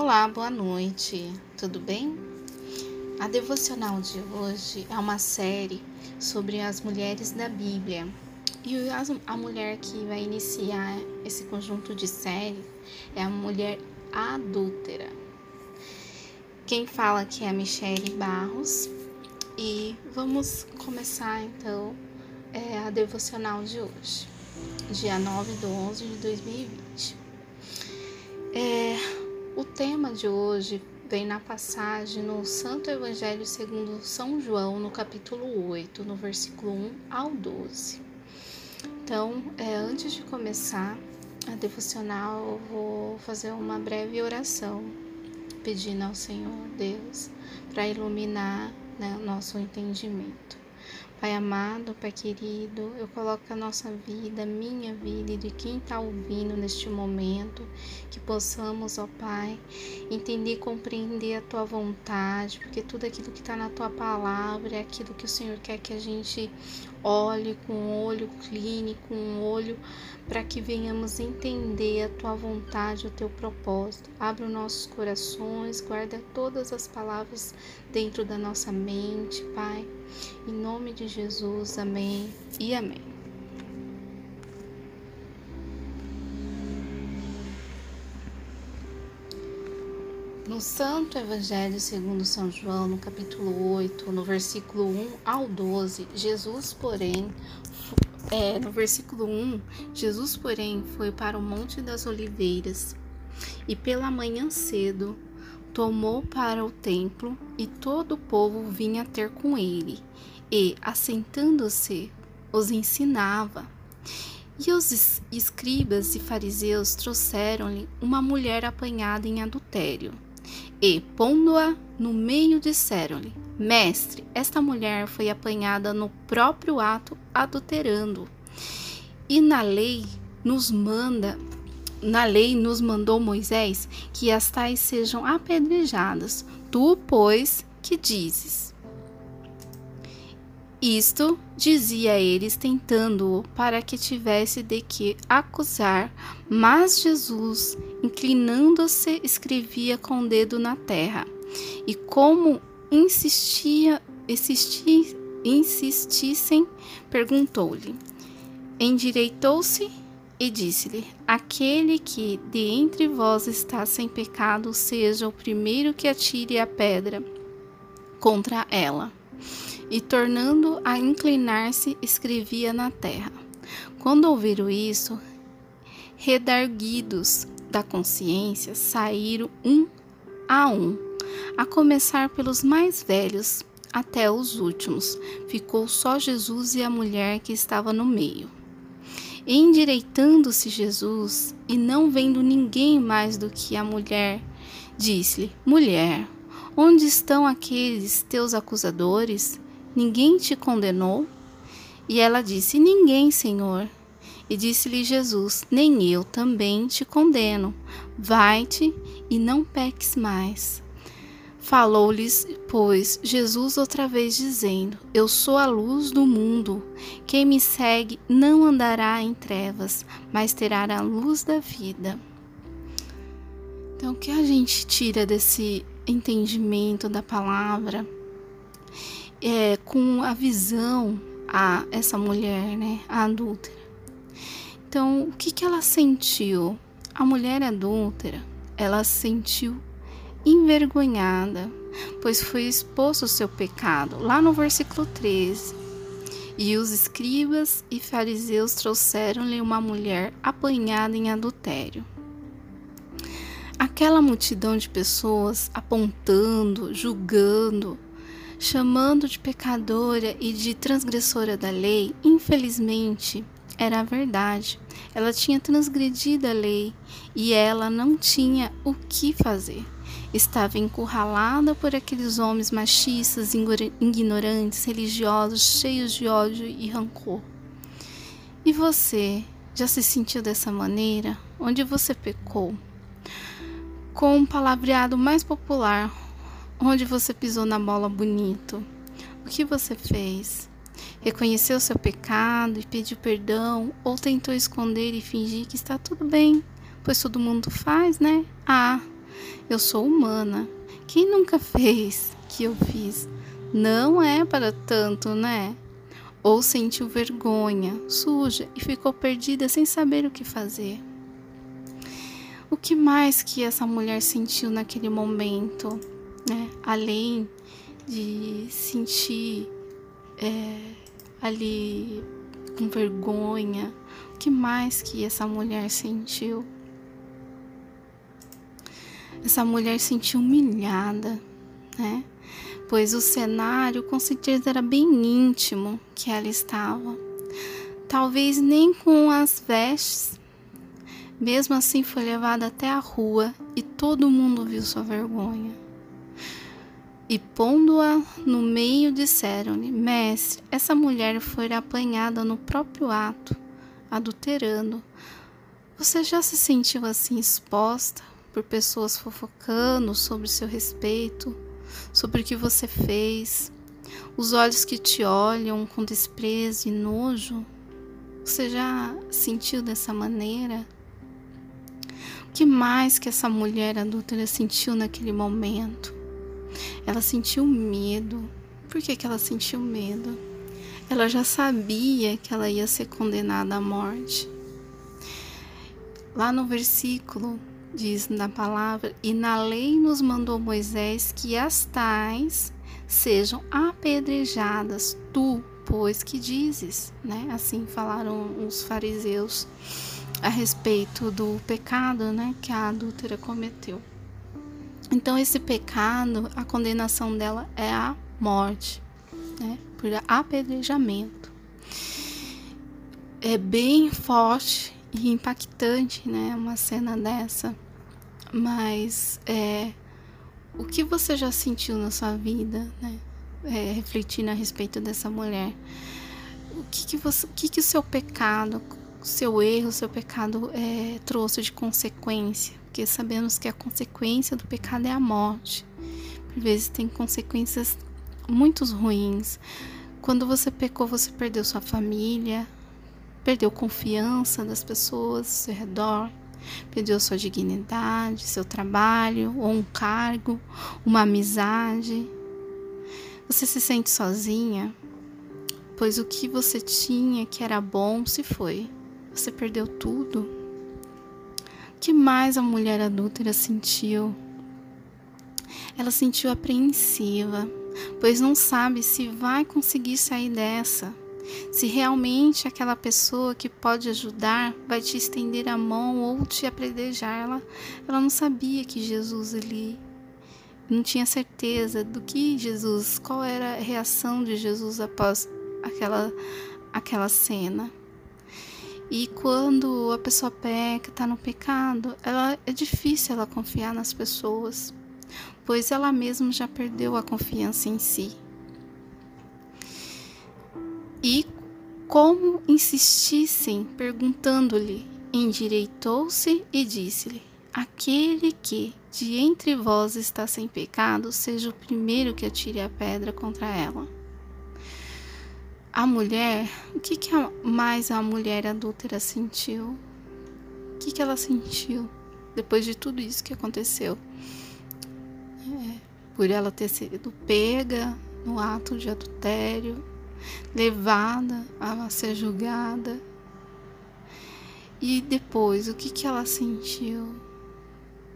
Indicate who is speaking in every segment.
Speaker 1: Olá, boa noite, tudo bem? A devocional de hoje é uma série sobre as mulheres da Bíblia. E a mulher que vai iniciar esse conjunto de série é a mulher adúltera. Quem fala aqui é a Michele Barros. E vamos começar então é, a devocional de hoje, dia 9 de 11 de 2020. É, o tema de hoje vem na passagem no Santo Evangelho segundo São João, no capítulo 8, no versículo 1 ao 12. Então, é, antes de começar a devocional, eu vou fazer uma breve oração, pedindo ao Senhor Deus para iluminar né, nosso entendimento. Pai amado, Pai querido, eu coloco a nossa vida, minha vida e de quem está ouvindo neste momento, que possamos, ó Pai, entender e compreender a Tua vontade, porque tudo aquilo que está na Tua palavra é aquilo que o Senhor quer que a gente olhe com olho clínico, com olho para que venhamos entender a Tua vontade, o Teu propósito. Abre os nossos corações, guarda todas as palavras dentro da nossa mente, Pai. Em nome de Jesus, amém e amém. No Santo Evangelho segundo São João, no capítulo 8, no versículo 1 ao 12, Jesus, porém, é, no versículo 1, Jesus, porém, foi para o Monte das Oliveiras e pela manhã cedo tomou para o templo e todo o povo vinha ter com ele, e, assentando-se, os ensinava. E os escribas e fariseus trouxeram-lhe uma mulher apanhada em adultério. E, pondo-a no meio, disseram-lhe: Mestre, esta mulher foi apanhada no próprio ato adulterando. E na lei nos manda na lei nos mandou Moisés que as tais sejam apedrejadas. Tu, pois, que dizes? Isto dizia eles, tentando-o para que tivesse de que acusar, mas Jesus, inclinando-se, escrevia com o dedo na terra. E como insistia, insisti, insistissem, perguntou-lhe. Endireitou-se e disse-lhe: Aquele que de entre vós está sem pecado, seja o primeiro que atire a pedra contra ela. E tornando a inclinar-se, escrevia na terra. Quando ouviram isso, redarguidos da consciência, saíram um a um, a começar pelos mais velhos até os últimos. Ficou só Jesus e a mulher que estava no meio. Endireitando-se Jesus e não vendo ninguém mais do que a mulher, disse-lhe: Mulher, onde estão aqueles teus acusadores? Ninguém te condenou? E ela disse: Ninguém, Senhor. E disse-lhe Jesus: Nem eu também te condeno. Vai-te e não peques mais. Falou-lhes, pois, Jesus outra vez, dizendo: Eu sou a luz do mundo. Quem me segue não andará em trevas, mas terá a luz da vida. Então, o que a gente tira desse entendimento da palavra é com a visão a essa mulher, né, a adúltera. Então, o que que ela sentiu? A mulher adúltera, ela sentiu envergonhada, pois foi exposto o seu pecado, lá no versículo 13. E os escribas e fariseus trouxeram-lhe uma mulher apanhada em adultério. Aquela multidão de pessoas apontando, julgando, chamando de pecadora e de transgressora da lei, infelizmente, era a verdade. Ela tinha transgredido a lei e ela não tinha o que fazer estava encurralada por aqueles homens machistas, ignorantes, religiosos, cheios de ódio e rancor. E você já se sentiu dessa maneira? Onde você pecou? Com um palavreado mais popular, onde você pisou na bola bonito? O que você fez? Reconheceu seu pecado e pediu perdão ou tentou esconder e fingir que está tudo bem, pois todo mundo faz, né? Ah, Eu sou humana. Quem nunca fez que eu fiz? Não é para tanto, né? Ou sentiu vergonha, suja e ficou perdida sem saber o que fazer. O que mais que essa mulher sentiu naquele momento, né? Além de sentir é, ali com vergonha, o que mais que essa mulher sentiu? Essa mulher sentiu humilhada, né? Pois o cenário com certeza era bem íntimo que ela estava. Talvez nem com as vestes. Mesmo assim foi levada até a rua e todo mundo viu sua vergonha. E pondo-a no meio, disseram-lhe: Mestre, essa mulher foi apanhada no próprio ato, adulterando. Você já se sentiu assim exposta por pessoas fofocando sobre seu respeito, sobre o que você fez, os olhos que te olham com desprezo e nojo? Você já sentiu dessa maneira? O que mais que essa mulher adulta sentiu naquele momento? Ela sentiu medo. Por que, que ela sentiu medo? Ela já sabia que ela ia ser condenada à morte. Lá no versículo diz na palavra: E na lei nos mandou Moisés que as tais sejam apedrejadas, tu, pois que dizes, né? Assim falaram os fariseus a respeito do pecado, né, que a adúltera cometeu. Então, esse pecado, a condenação dela é a morte, né? Por apedrejamento. É bem forte e impactante, né? Uma cena dessa. Mas é, o que você já sentiu na sua vida, né? É, refletindo a respeito dessa mulher. O que, que, você, o que, que o seu pecado, o seu erro, o seu pecado é, trouxe de consequência? porque sabemos que a consequência do pecado é a morte. Por vezes tem consequências muito ruins. Quando você pecou, você perdeu sua família, perdeu confiança das pessoas ao seu redor, perdeu sua dignidade, seu trabalho, ou um cargo, uma amizade. Você se sente sozinha, pois o que você tinha que era bom se foi. Você perdeu tudo que mais a mulher adúltera sentiu? Ela sentiu apreensiva, pois não sabe se vai conseguir sair dessa. Se realmente aquela pessoa que pode ajudar vai te estender a mão ou te apredejar. Ela, ela não sabia que Jesus ali não tinha certeza do que Jesus, qual era a reação de Jesus após aquela, aquela cena. E quando a pessoa peca, está no pecado, ela, é difícil ela confiar nas pessoas, pois ela mesma já perdeu a confiança em si. E como insistissem, perguntando-lhe, endireitou-se e disse-lhe: Aquele que de entre vós está sem pecado, seja o primeiro que atire a pedra contra ela a mulher, o que, que mais a mulher adúltera sentiu? O que, que ela sentiu depois de tudo isso que aconteceu? É, por ela ter sido pega no ato de adultério, levada a ser julgada. E depois, o que, que ela sentiu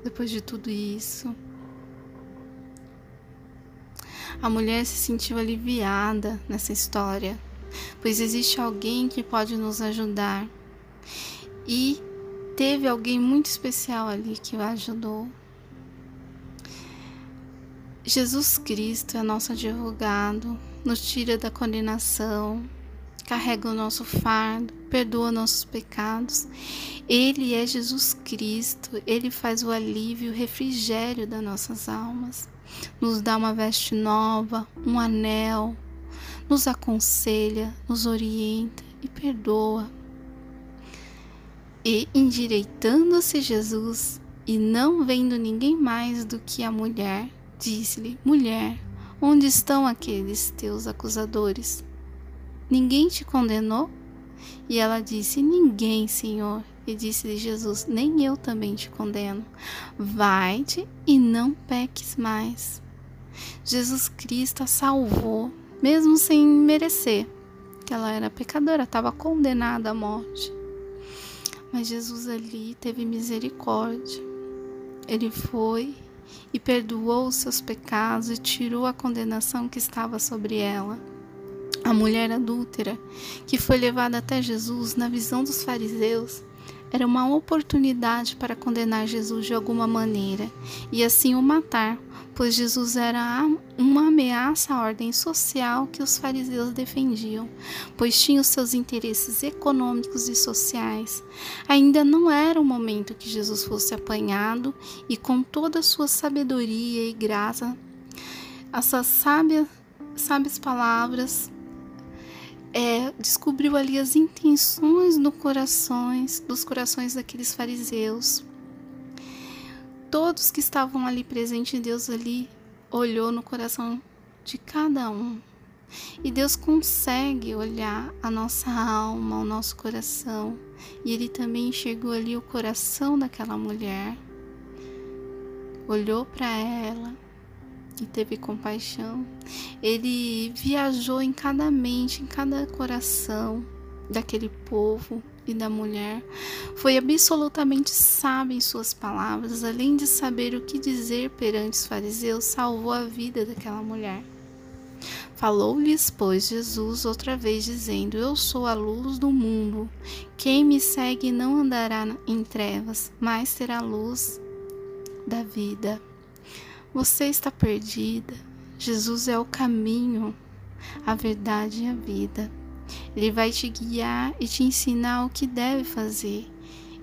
Speaker 1: depois de tudo isso? A mulher se sentiu aliviada nessa história pois existe alguém que pode nos ajudar. E teve alguém muito especial ali que o ajudou. Jesus Cristo é nosso advogado, nos tira da condenação, carrega o nosso fardo, perdoa nossos pecados. Ele é Jesus Cristo, ele faz o alívio, o refrigério das nossas almas, nos dá uma veste nova, um anel, nos aconselha, nos orienta e perdoa. E endireitando-se Jesus e não vendo ninguém mais do que a mulher, disse-lhe: Mulher, onde estão aqueles teus acusadores? Ninguém te condenou? E ela disse: Ninguém, Senhor. E disse Jesus: Nem eu também te condeno. Vai-te e não peques mais. Jesus Cristo a salvou, mesmo sem merecer, que ela era pecadora, estava condenada à morte. Mas Jesus ali teve misericórdia. Ele foi e perdoou seus pecados e tirou a condenação que estava sobre ela. A mulher adúltera, que foi levada até Jesus na visão dos fariseus, era uma oportunidade para condenar Jesus de alguma maneira e assim o matar, pois Jesus era uma ameaça à ordem social que os fariseus defendiam, pois tinha os seus interesses econômicos e sociais. Ainda não era o momento que Jesus fosse apanhado e com toda a sua sabedoria e graça, essas sábias, sábias palavras é, descobriu ali as intenções do corações, dos corações daqueles fariseus. Todos que estavam ali presentes, Deus ali olhou no coração de cada um. E Deus consegue olhar a nossa alma, o nosso coração. E Ele também enxergou ali o coração daquela mulher. Olhou para ela e teve compaixão. Ele viajou em cada mente, em cada coração daquele povo e da mulher. Foi absolutamente sábio em suas palavras, além de saber o que dizer perante os fariseus, salvou a vida daquela mulher. Falou-lhes, pois, Jesus outra vez, dizendo: Eu sou a luz do mundo. Quem me segue não andará em trevas, mas terá luz da vida. Você está perdida. Jesus é o caminho, a verdade e a vida. Ele vai te guiar e te ensinar o que deve fazer.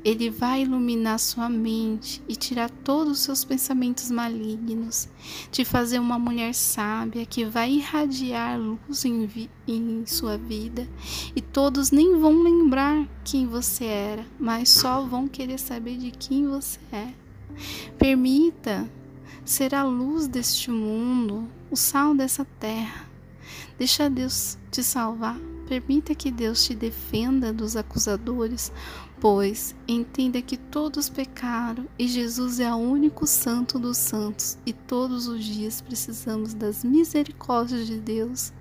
Speaker 1: Ele vai iluminar sua mente e tirar todos os seus pensamentos malignos, te fazer uma mulher sábia que vai irradiar luz em, em, sua vida e todos nem vão lembrar quem você era, mas só vão querer saber de quem você é. Permita ser a luz deste mundo, o sal dessa terra. Deixa Deus te salvar. Permita que Deus te defenda dos acusadores, pois entenda que todos pecaram e Jesus é o único santo dos santos e todos os dias precisamos das misericórdias de Deus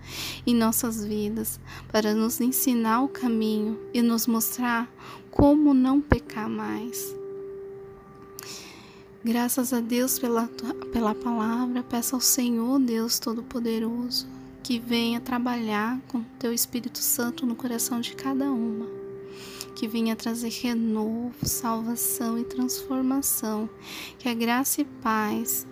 Speaker 1: em nossas vidas para nos ensinar o caminho e nos mostrar como não pecar mais. Graças a Deus pela, pela palavra, peço ao Senhor, Deus Todo-Poderoso, que venha trabalhar com Teu Espírito Santo no coração de cada uma, que venha trazer renovo, salvação e transformação, que a graça e paz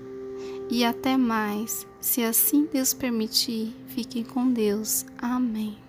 Speaker 1: e até mais, se assim Deus permitir, fiquem com Deus. Amém.